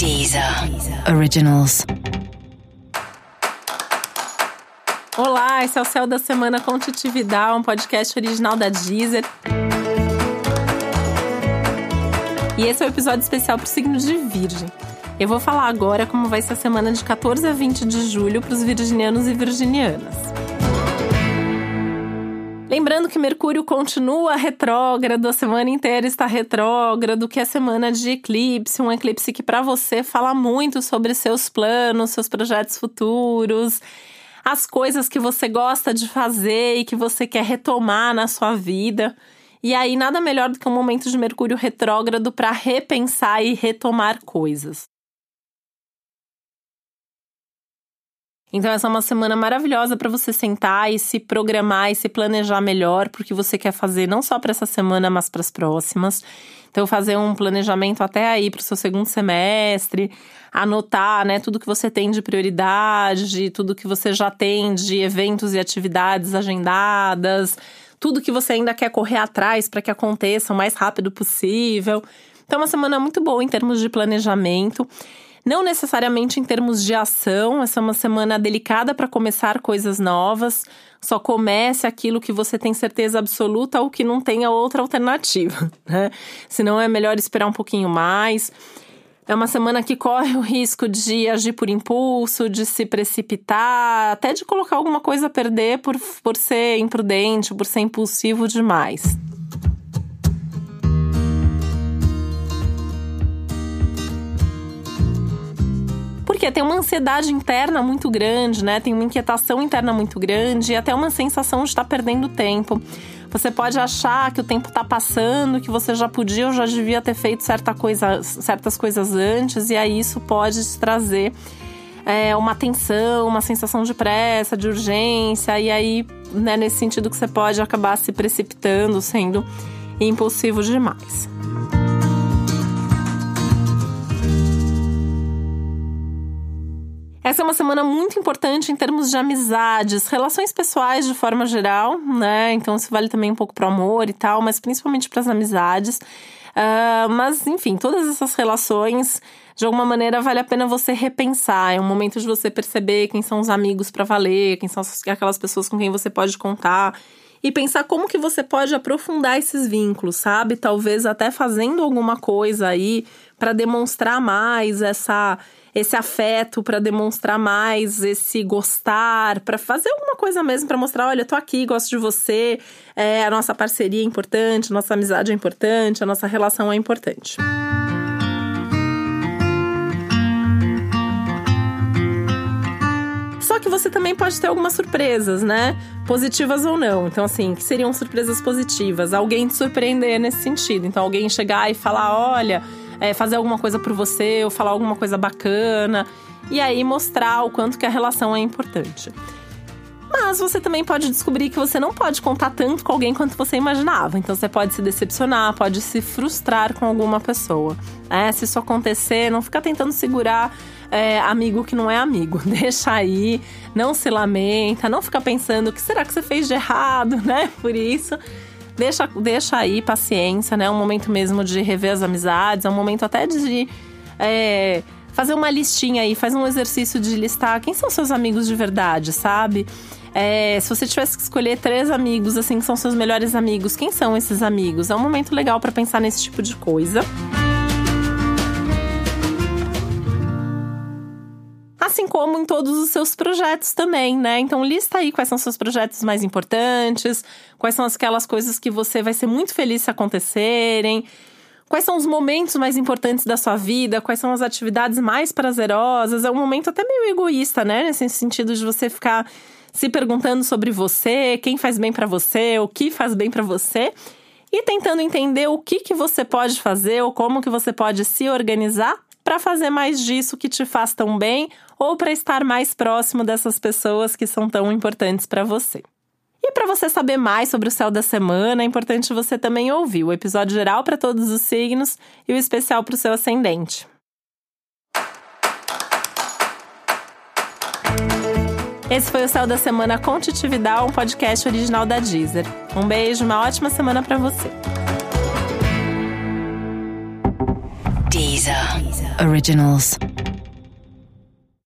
Deezer Originals. Olá, esse é o Céu da Semana com Titividade, um podcast original da Deezer. E esse é o um episódio especial para o signo de Virgem. Eu vou falar agora como vai ser a semana de 14 a 20 de julho para os virginianos e virginianas. Lembrando que Mercúrio continua retrógrado, a semana inteira está retrógrado, que é semana de eclipse, um eclipse que para você fala muito sobre seus planos, seus projetos futuros, as coisas que você gosta de fazer e que você quer retomar na sua vida. E aí nada melhor do que um momento de Mercúrio retrógrado para repensar e retomar coisas. Então, essa é uma semana maravilhosa para você sentar e se programar e se planejar melhor porque você quer fazer, não só para essa semana, mas para as próximas. Então, fazer um planejamento até aí para o seu segundo semestre, anotar né, tudo que você tem de prioridade, tudo que você já tem de eventos e atividades agendadas, tudo que você ainda quer correr atrás para que aconteça o mais rápido possível. Então, é uma semana muito boa em termos de planejamento. Não necessariamente em termos de ação, essa é uma semana delicada para começar coisas novas. Só comece aquilo que você tem certeza absoluta ou que não tenha outra alternativa, né? Senão é melhor esperar um pouquinho mais. É uma semana que corre o risco de agir por impulso, de se precipitar, até de colocar alguma coisa a perder por, por ser imprudente, por ser impulsivo demais. Porque tem uma ansiedade interna muito grande, né? Tem uma inquietação interna muito grande e até uma sensação de estar perdendo tempo. Você pode achar que o tempo está passando, que você já podia ou já devia ter feito certa coisa, certas coisas antes, e aí isso pode te trazer é, uma tensão, uma sensação de pressa, de urgência, e aí, né, nesse sentido que você pode acabar se precipitando, sendo impulsivo demais. Essa é uma semana muito importante em termos de amizades, relações pessoais de forma geral, né? Então isso vale também um pouco para o amor e tal, mas principalmente para as amizades. Uh, mas, enfim, todas essas relações, de alguma maneira, vale a pena você repensar. É um momento de você perceber quem são os amigos para valer, quem são aquelas pessoas com quem você pode contar. E pensar como que você pode aprofundar esses vínculos, sabe? Talvez até fazendo alguma coisa aí para demonstrar mais essa esse afeto, para demonstrar mais esse gostar, para fazer alguma coisa mesmo, para mostrar: olha, eu tô aqui, gosto de você, é, a nossa parceria é importante, a nossa amizade é importante, a nossa relação é importante. Só que você também pode ter algumas surpresas, né? Positivas ou não. Então, assim, que seriam surpresas positivas? Alguém te surpreender nesse sentido. Então, alguém chegar e falar: olha é, fazer alguma coisa por você ou falar alguma coisa bacana. E aí mostrar o quanto que a relação é importante. Mas você também pode descobrir que você não pode contar tanto com alguém quanto você imaginava. Então você pode se decepcionar, pode se frustrar com alguma pessoa. É, se isso acontecer, não fica tentando segurar é, amigo que não é amigo. Deixa aí, não se lamenta, não fica pensando o que será que você fez de errado, né? Por isso. Deixa, deixa aí, paciência, né? É um momento mesmo de rever as amizades, é um momento até de. É, fazer uma listinha aí, faz um exercício de listar quem são seus amigos de verdade, sabe? É, se você tivesse que escolher três amigos, assim, que são seus melhores amigos, quem são esses amigos? É um momento legal para pensar nesse tipo de coisa. Como em todos os seus projetos também, né? Então lista aí quais são os seus projetos mais importantes, quais são aquelas coisas que você vai ser muito feliz se acontecerem. Quais são os momentos mais importantes da sua vida? Quais são as atividades mais prazerosas? É um momento até meio egoísta, né? Nesse sentido de você ficar se perguntando sobre você, quem faz bem para você, o que faz bem para você e tentando entender o que que você pode fazer ou como que você pode se organizar para fazer mais disso que te faz tão bem ou para estar mais próximo dessas pessoas que são tão importantes para você. E para você saber mais sobre o céu da semana, é importante você também ouvir o episódio geral para todos os signos e o especial para o seu ascendente. Esse foi o Céu da Semana com Titividade, um podcast original da Deezer. Um beijo, uma ótima semana para você. originals.